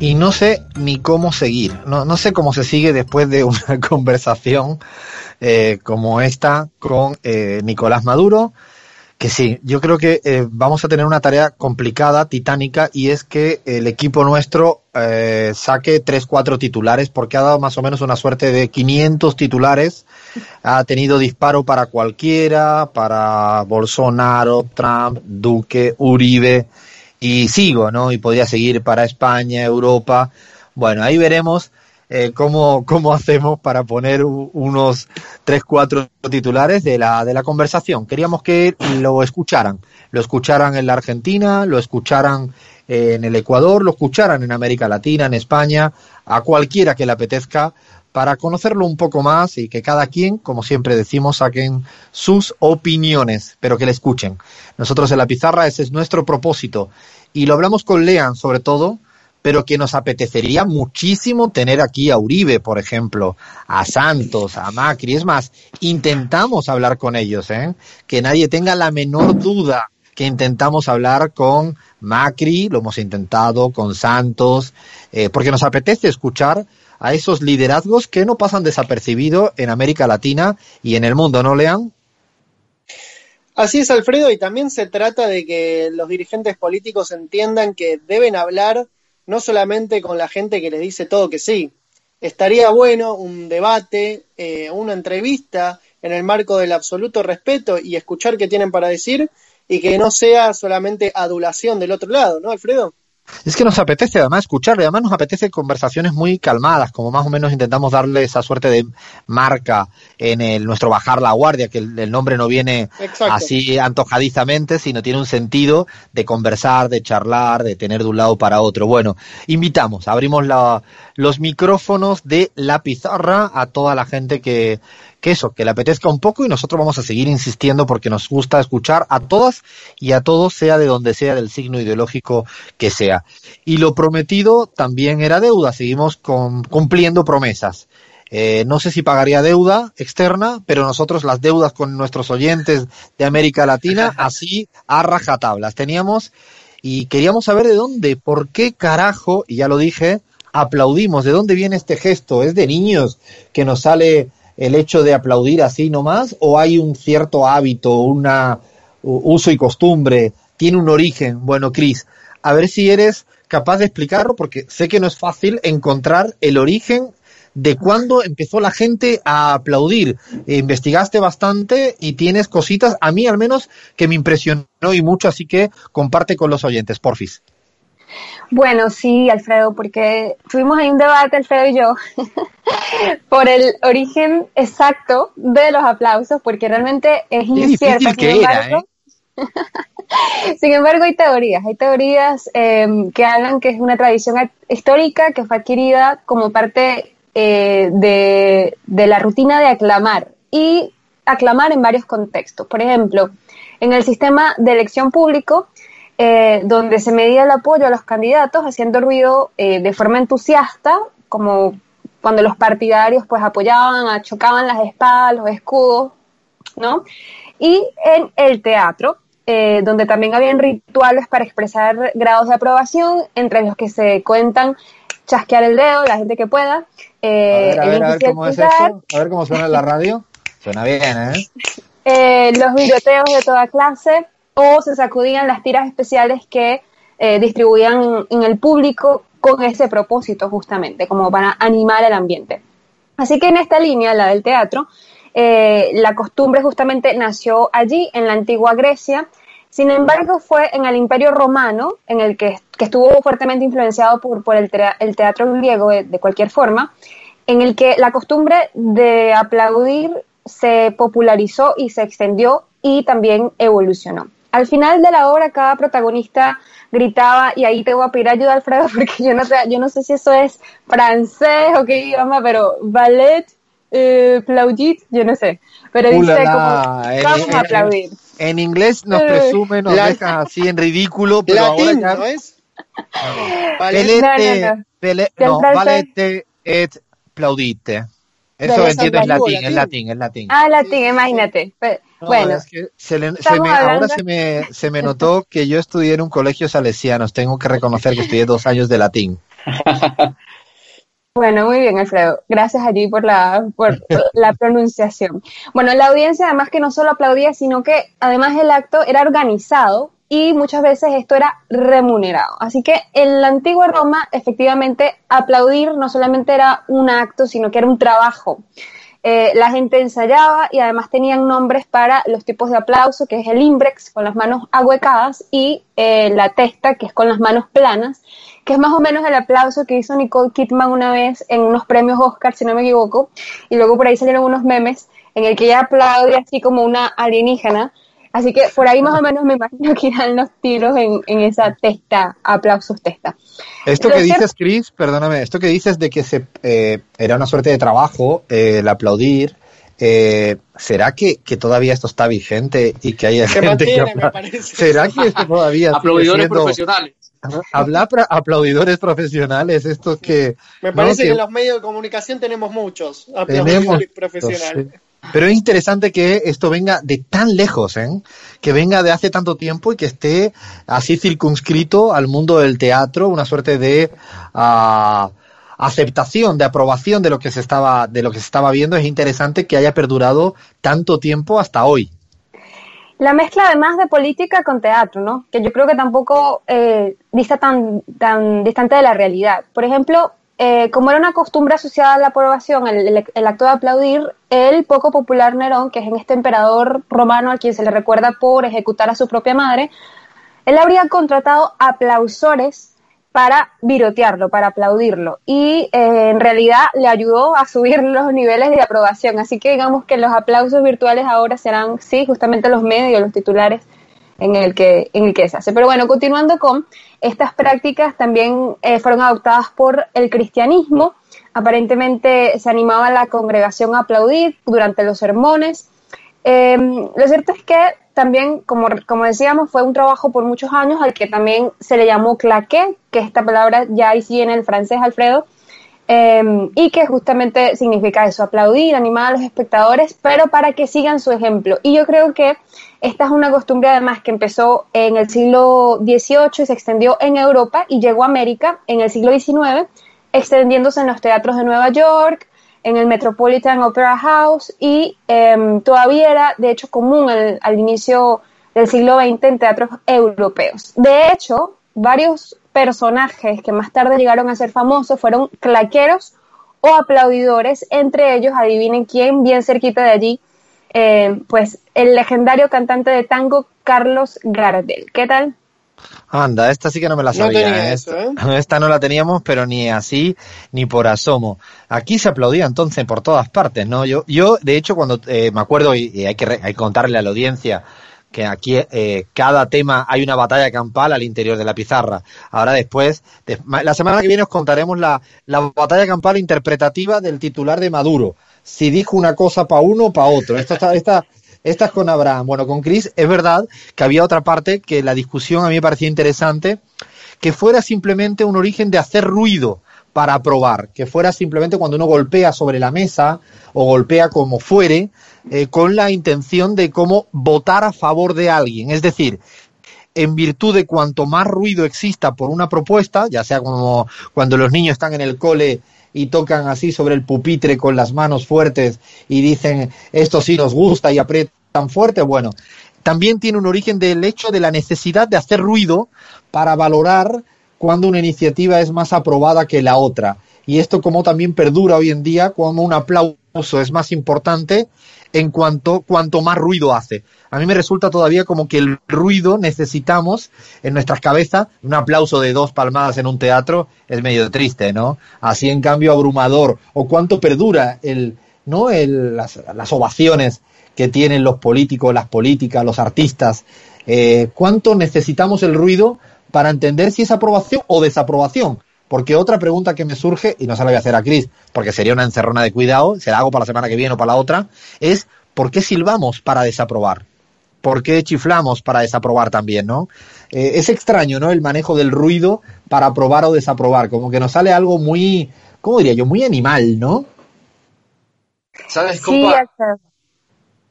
y no sé ni cómo seguir. No, no sé cómo se sigue después de una conversación eh, como esta con eh, Nicolás Maduro. Que sí, yo creo que eh, vamos a tener una tarea complicada, titánica, y es que el equipo nuestro eh, saque tres, cuatro titulares, porque ha dado más o menos una suerte de 500 titulares. Ha tenido disparo para cualquiera, para Bolsonaro, Trump, Duque, Uribe, y sigo, ¿no? Y podría seguir para España, Europa. Bueno, ahí veremos eh, cómo, cómo hacemos para poner unos tres, cuatro titulares de la, de la conversación. Queríamos que lo escucharan. Lo escucharan en la Argentina, lo escucharan eh, en el Ecuador, lo escucharan en América Latina, en España, a cualquiera que le apetezca, para conocerlo un poco más y que cada quien, como siempre decimos, saquen sus opiniones, pero que le escuchen. Nosotros en la pizarra ese es nuestro propósito. Y lo hablamos con Lean, sobre todo, pero que nos apetecería muchísimo tener aquí a Uribe, por ejemplo, a Santos, a Macri. Es más, intentamos hablar con ellos, ¿eh? que nadie tenga la menor duda que intentamos hablar con Macri, lo hemos intentado con Santos, eh, porque nos apetece escuchar a esos liderazgos que no pasan desapercibido en América Latina y en el mundo, ¿no, Lean? Así es, Alfredo, y también se trata de que los dirigentes políticos entiendan que deben hablar no solamente con la gente que les dice todo que sí. Estaría bueno un debate, eh, una entrevista en el marco del absoluto respeto y escuchar qué tienen para decir y que no sea solamente adulación del otro lado, ¿no, Alfredo? Es que nos apetece además escucharle, además nos apetece conversaciones muy calmadas, como más o menos intentamos darle esa suerte de marca en el nuestro bajar la guardia, que el, el nombre no viene Exacto. así antojadizamente, sino tiene un sentido de conversar, de charlar, de tener de un lado para otro. Bueno, invitamos, abrimos la, los micrófonos de la pizarra a toda la gente que, que eso, que le apetezca un poco y nosotros vamos a seguir insistiendo porque nos gusta escuchar a todas y a todos, sea de donde sea, del signo ideológico que sea. Y lo prometido también era deuda, seguimos con, cumpliendo promesas. Eh, no sé si pagaría deuda externa, pero nosotros las deudas con nuestros oyentes de América Latina, así a rajatablas. Teníamos y queríamos saber de dónde, por qué carajo, y ya lo dije, aplaudimos, de dónde viene este gesto, es de niños que nos sale el hecho de aplaudir así nomás, o hay un cierto hábito, una uso y costumbre, tiene un origen. Bueno, Cris, a ver si eres capaz de explicarlo, porque sé que no es fácil encontrar el origen de cuándo empezó la gente a aplaudir. Eh, investigaste bastante y tienes cositas, a mí al menos, que me impresionó y mucho, así que comparte con los oyentes, porfis. Bueno, sí, Alfredo, porque tuvimos ahí un debate, Alfredo y yo, por el origen exacto de los aplausos, porque realmente es incierto. que era, embargo, ¿eh? Sin embargo, hay teorías, hay teorías eh, que hablan que es una tradición histórica que fue adquirida como parte eh, de, de la rutina de aclamar y aclamar en varios contextos. Por ejemplo, en el sistema de elección público, eh, donde se medía el apoyo a los candidatos haciendo ruido eh, de forma entusiasta, como cuando los partidarios pues apoyaban, chocaban las espadas, los escudos, ¿no? Y en el teatro, eh, donde también habían rituales para expresar grados de aprobación, entre los que se cuentan chasquear el dedo, la gente que pueda. eh, a ver, a ver, a ver índice cómo es pulgar, eso, a ver cómo suena en la radio. Suena bien, ¿eh? eh, los biblioteos de toda clase, o se sacudían las tiras especiales que eh, distribuían en, el público con ese propósito justamente, como para animar el ambiente. Así que en esta línea, la del teatro, eh, la costumbre justamente nació allí, en la antigua Grecia. Sin embargo, fue en el Imperio Romano, en el que, estuvo fuertemente influenciado por, el, tea- el teatro griego de, de cualquier forma, en el que la costumbre de aplaudir se popularizó y se extendió y también evolucionó. Al final de la obra, cada protagonista gritaba, y ahí te voy a pedir ayuda, Alfredo, porque yo no sé, yo no sé si eso es francés o qué idioma, pero ballet, eh, plaudit, yo no sé. Pero dice Ulala, como, en- vamos en- a aplaudir. En inglés nos Eh, presume, nos la- dejan así en ridículo, pero Latín, ahora ¿no ya... es? No, pele- Del no, francés. valete et plaudite. Eso Del entiendo, es latín, es latín. es latín. Ah, latín, imagínate. No, bueno, es que se le- se estamos me- ahora se me, se me notó que yo estudié en un colegio salesianos. Tengo que reconocer que estudié dos años de latín. Bueno, muy bien, Alfredo. Gracias allí por la, por la pronunciación. Bueno, la audiencia además que no solo aplaudía, sino que además el acto era organizado y muchas veces esto era remunerado. Así que en la antigua Roma, efectivamente, aplaudir no solamente era un acto, sino que era un trabajo. Eh, la gente ensayaba y además tenían nombres para los tipos de aplauso, que es el imbrex, con las manos ahuecadas, y eh, la testa, que es con las manos planas que es más o menos el aplauso que hizo Nicole Kidman una vez en unos premios Oscar, si no me equivoco, y luego por ahí salieron unos memes en el que ella aplaude así como una alienígena. Así que por ahí más o menos me imagino que irán los tiros en, esa testa, aplausos testa. Esto que dices, Chris, perdóname, esto que dices de que se, eh, era una suerte de trabajo eh, el aplaudir, eh, ¿será que, que, todavía esto está vigente y que hay gente que ¿Será que esto todavía aplaudidores profesionales? Hablar aplaudidores profesionales, estos que... Me parece que, en los medios de comunicación tenemos muchos aplaudidores profesionales. Pero es interesante que esto venga de tan lejos, ¿eh? que venga de hace tanto tiempo y que esté así circunscrito al mundo del teatro, una suerte de uh, aceptación, de aprobación de lo que se estaba, de lo que se estaba viendo. Es interesante que haya perdurado tanto tiempo hasta hoy. La mezcla además de política con teatro, ¿no? Que yo creo que tampoco eh, dista tan, tan distante de la realidad. Por ejemplo, eh, como era una costumbre asociada a la aprobación, el, acto de aplaudir, el poco popular Nerón, que es en este emperador romano al quien se le recuerda por ejecutar a su propia madre, él habría contratado aplausores para virotearlo, para aplaudirlo. Y eh, en realidad le ayudó a subir los niveles de aprobación. Así que digamos que los aplausos virtuales ahora serán, sí, justamente los medios, los titulares en el que, en el que se hace. Pero bueno, continuando con estas prácticas, también eh, fueron adoptadas por el cristianismo. Aparentemente se animaba a la congregación a aplaudir durante los sermones. Em, lo cierto es que también, como, como decíamos, fue un trabajo por muchos años al que también se le llamó claqué, que esta palabra ya ahí sí en el francés, Alfredo, em, y que justamente significa eso, aplaudir, animar a los espectadores, pero para que sigan su ejemplo. Y yo creo que esta es una costumbre además que empezó en el siglo XVIII y se extendió en Europa y llegó a América en el siglo XIX, extendiéndose en los teatros de Nueva York, en el Metropolitan Opera House y em, todavía era de hecho común al inicio del siglo XX en teatros europeos. De hecho, varios personajes que más tarde llegaron a ser famosos fueron claqueros o aplaudidores, entre ellos, adivinen quién, bien cerquita de allí, em, pues el legendario cantante de tango Carlos Gardel. ¿Qué tal? Anda, esta sí que no me la sabía. ¿eh? ¿eh? esta, no la teníamos, pero ni así ni por asomo. Aquí se aplaudía entonces por todas partes, ¿no? Yo, yo de hecho, cuando eh, me acuerdo, y, hay, que contarle a la audiencia, que aquí cada tema hay una batalla campal al interior de la pizarra. Ahora después, la semana que viene os contaremos la, la batalla campal interpretativa del titular de Maduro. Si dijo una cosa para uno para otro. Esto está, esta, estas con Abraham. Bueno, con Chris es verdad que había otra parte que la discusión a mí me parecía interesante, que fuera simplemente un origen de hacer ruido para probar, que fuera simplemente cuando uno golpea sobre la mesa o golpea como fuere, eh, con la intención de cómo votar a favor de alguien. Es decir, en virtud de cuanto más ruido exista por una propuesta, ya sea como cuando los niños están en el cole y tocan así sobre el pupitre con las manos fuertes y dicen esto sí nos gusta y aprietan fuerte, bueno, también tiene un origen del hecho de la necesidad de hacer ruido para valorar cuando una iniciativa es más aprobada que la otra. Y esto como también perdura hoy en día, como un aplauso es más importante en cuanto cuanto más ruido hace. A mí me resulta todavía como que el ruido necesitamos en nuestras cabezas, un aplauso de dos palmadas en un teatro es medio triste, ¿no? Así en cambio abrumador o cuánto perdura el no el, las, las ovaciones que tienen los políticos, las políticas, los artistas, eh, cuánto necesitamos el ruido para entender si es aprobación o desaprobación. Porque otra pregunta que me surge, y no se la voy a hacer a Cris, porque sería una encerrona de cuidado, se la hago para la semana que viene o para la otra, es ¿por qué silbamos para desaprobar? ¿Por qué chiflamos para desaprobar también, no? Eh, es extraño, ¿no? El manejo del ruido para aprobar o desaprobar, como que nos sale algo muy, ¿cómo diría yo? Muy animal, ¿no? ¿Sabes, compa?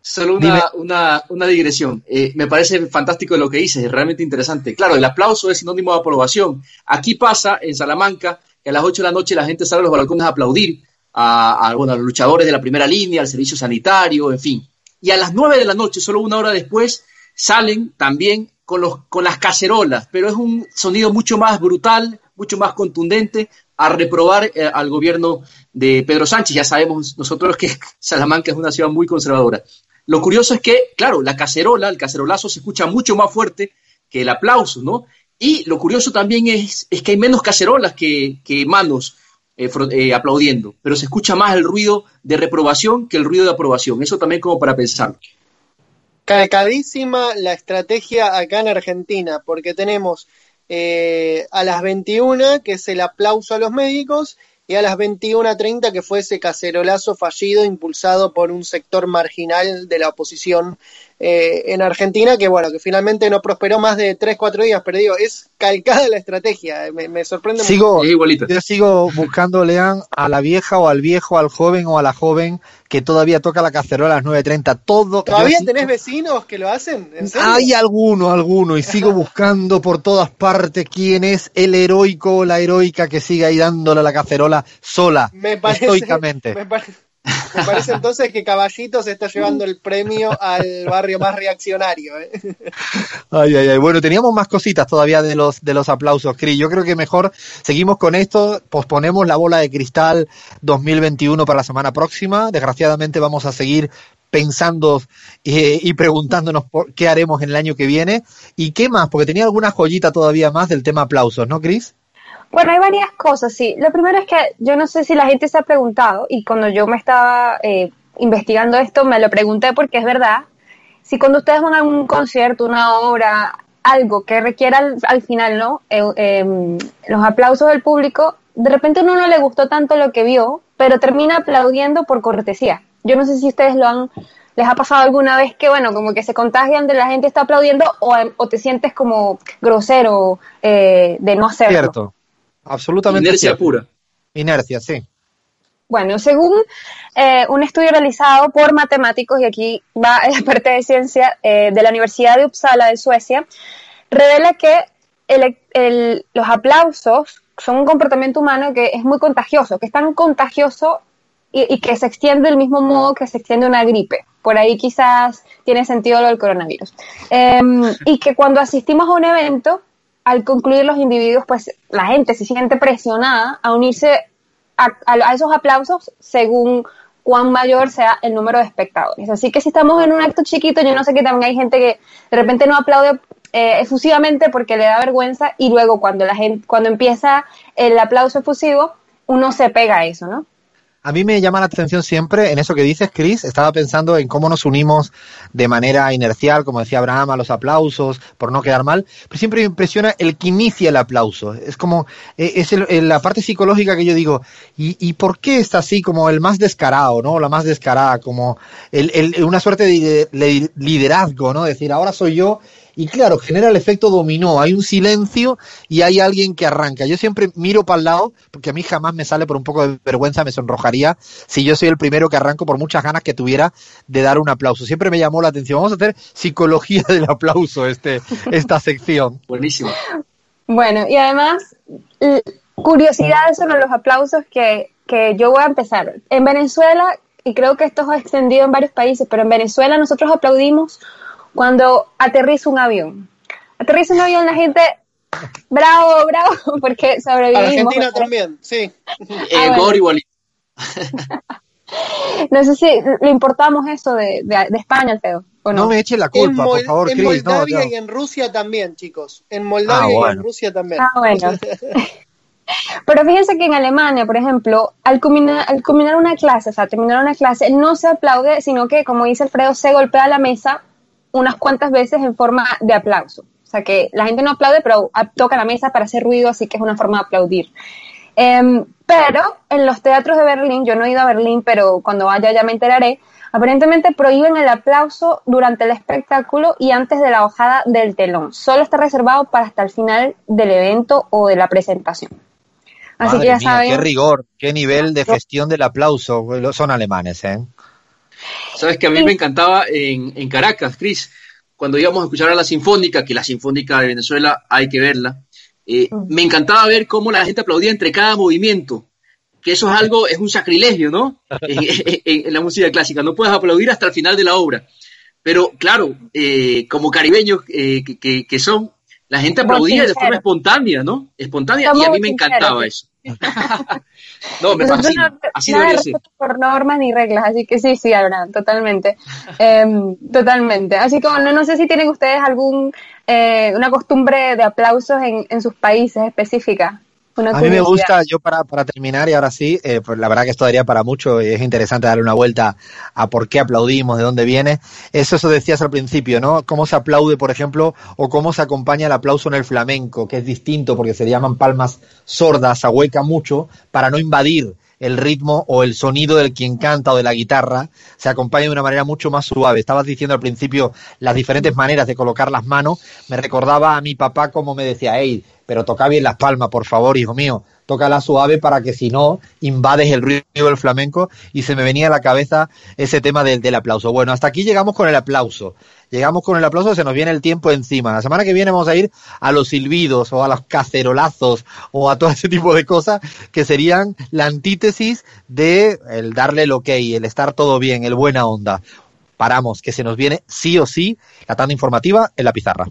Solo una, una, una, digresión. Eh, me parece fantástico lo que dices, es realmente interesante. Claro, el aplauso es sinónimo de aprobación. Aquí pasa, en Salamanca, que a las 8 de la noche la gente sale a los balcones a aplaudir a, a, bueno, a los luchadores de la primera línea, al servicio sanitario, en fin. Y a las 9 de la noche, solo una hora después, salen también con, los, con las cacerolas, pero es un sonido mucho más brutal, mucho más contundente a reprobar eh, al gobierno de Pedro Sánchez. Ya sabemos nosotros que Salamanca es una ciudad muy conservadora. Lo curioso es que, claro, la cacerola, el cacerolazo se escucha mucho más fuerte que el aplauso, ¿no? Y lo curioso también es, es que hay menos cacerolas que, manos eh, eh, aplaudiendo, pero se escucha más el ruido de reprobación que el ruido de aprobación. Eso también como para pensar. Calcadísima la estrategia acá en Argentina, porque tenemos eh, a las 21, que es el aplauso a los médicos, y a las 21.30, que fue ese cacerolazo fallido impulsado por un sector marginal de la oposición eh, en Argentina, que bueno, que finalmente no prosperó más de 3, 4 días, pero digo, es calcada la estrategia, me, sorprende sigo, Yo sigo buscando, Lean, a la vieja o al viejo, al joven o a la joven que todavía toca la cacerola a las 9.30, todo... ¿Todavía tenés vecinos que lo hacen? Hay alguno, alguno, y sigo buscando por todas partes quién es el heroico o la heroica que sigue ahí dándole la cacerola sola, me parece, estoicamente. Me parece me parece entonces que Caballito se está llevando el premio al barrio más reaccionario. ¿eh? Ay, ay, ay. Bueno, teníamos más cositas todavía de los, de los aplausos, Cris. Yo creo que mejor seguimos con esto, posponemos la bola de cristal 2021 para la semana próxima. Desgraciadamente vamos a seguir pensando eh, y preguntándonos por qué haremos en el año que viene. ¿Y qué más? Porque tenía alguna joyita todavía más del tema aplausos, ¿no, Cris? Bueno, hay varias cosas, sí. Lo primero es que yo no sé si la gente se ha preguntado, y cuando yo me estaba eh, investigando esto, me lo pregunté porque es verdad, si cuando ustedes van a un concierto, una obra, algo que requiera al, final, ¿no? Eh, em, los aplausos del público, de repente uno no le gustó tanto lo que vio, pero termina aplaudiendo por cortesía. Yo no sé si ustedes lo han, les ha pasado alguna vez que, bueno, como que se contagian de la gente está aplaudiendo o, o te sientes como grosero eh, de no hacerlo. Cierto. Absolutamente. Inercia pura. Inercia, sí. Bueno, según eh, un estudio realizado por matemáticos, y aquí va la parte de ciencia eh, de la Universidad de Uppsala de Suecia, revela que los aplausos son un comportamiento humano que es muy contagioso, que es tan contagioso y, que se extiende del mismo modo que se extiende una gripe. Por ahí quizás tiene sentido lo del coronavirus. Em, y que cuando asistimos a un evento, al concluir los individuos, pues la gente se siente presionada a unirse a, esos aplausos según cuán mayor sea el número de espectadores. Así que si estamos en un acto chiquito, yo no sé que también hay gente que de repente no aplaude eh, efusivamente porque le da vergüenza y luego cuando la gente, cuando empieza el aplauso efusivo, uno se pega a eso, ¿no? A mí me llama la atención siempre en eso que dices, Chris. Estaba pensando en cómo nos unimos de manera inercial, como decía Abraham, a los aplausos, por no quedar mal. Pero siempre me impresiona el que inicia el aplauso. Es como, eh, es la parte psicológica que yo digo, ¿y, ¿y, por qué está así como el más descarado, ¿no? La más descarada, como el, una suerte de liderazgo, ¿no? Decir, ahora soy yo y claro, genera el efecto dominó. Hay un silencio y hay alguien que arranca. Yo siempre miro para el lado, porque a mí jamás me sale por un poco de vergüenza, me sonrojaría si yo soy el primero que arranco por muchas ganas que tuviera de dar un aplauso. Siempre me llamó la atención. Vamos a hacer psicología del aplauso, este, esta sección. Buenísimo. Bueno, y además, curiosidades sobre los aplausos que, que yo voy a empezar. En Venezuela, y creo que esto ha extendido en varios países, pero en Venezuela nosotros aplaudimos cuando aterriza un avión. Aterriza un avión, la gente, bravo, bravo, porque sobrevivimos. Argentina también, sí. Eh, ah, no sé si le importamos eso de, de, España, Alfredo. ¿o no? no me eche la culpa, por favor, En Moldavia y en Rusia también, chicos. En Moldavia ah, y en Rusia también. Ah, bueno. Pero fíjense que en Alemania, por ejemplo, al culminar, al culminar una clase, o sea, terminar una clase, no se aplaude, sino que, como dice Alfredo, se golpea la mesa unas cuantas veces en forma de aplauso. O sea que la gente no aplaude, pero toca la mesa para hacer ruido, así que es una forma de aplaudir. Em, pero en los teatros de Berlín, yo no he ido a Berlín, pero cuando vaya ya me enteraré, aparentemente prohíben el aplauso durante el espectáculo y antes de la bajada del telón. Solo está reservado para hasta el final del evento o de la presentación. Así que ya saben. Qué rigor, qué nivel de gestión del aplauso. Son alemanes, ¿eh? Sabes que a mí me encantaba en, Caracas, Cris, cuando íbamos a escuchar a la Sinfónica, que la Sinfónica de Venezuela hay que verla, Eh, me encantaba ver cómo la gente aplaudía entre cada movimiento, que eso es algo, es un sacrilegio, ¿no? en, la música clásica, no puedes aplaudir hasta el final de la obra. Pero claro, eh, como caribeños eh, que, son, la gente aplaudía de forma espontánea, ¿no? Espontánea, y a mí me encantaba eso. no, me fascina. Así debería ser. Por normas ni reglas, así que sí, sí, Abraham, totalmente. Em, totalmente. Así como no, no sé si tienen ustedes algún eh, una costumbre de aplausos en, en sus países a mí me gusta, yo para, para terminar y ahora sí, eh, pues la verdad que esto daría para mucho y es interesante darle una vuelta a por qué aplaudimos, de dónde viene. Eso, eso decías al principio, ¿no? Cómo se aplaude, por ejemplo, o cómo se acompaña el aplauso en el flamenco, que es distinto porque se llaman palmas sordas, se ahueca mucho para no invadir el ritmo o el sonido del quien canta o de la guitarra se acompaña de una manera mucho más suave. Estabas diciendo al principio las diferentes maneras de colocar las manos. Me recordaba a mi papá como me decía, hey, pero toca bien las palmas, por favor, hijo mío, tócala suave para que si no invades el ruido del flamenco y se me venía a la cabeza ese tema del, del aplauso. Bueno, hasta aquí llegamos con el aplauso. Llegamos con el aplauso, se nos viene el tiempo encima. La semana que viene vamos a ir a los silbidos o a los cacerolazos o a todo ese tipo de cosas que serían la antítesis de el darle el ok, el estar todo bien, el buena onda. Paramos, que se nos viene sí o sí la tanda informativa en la pizarra.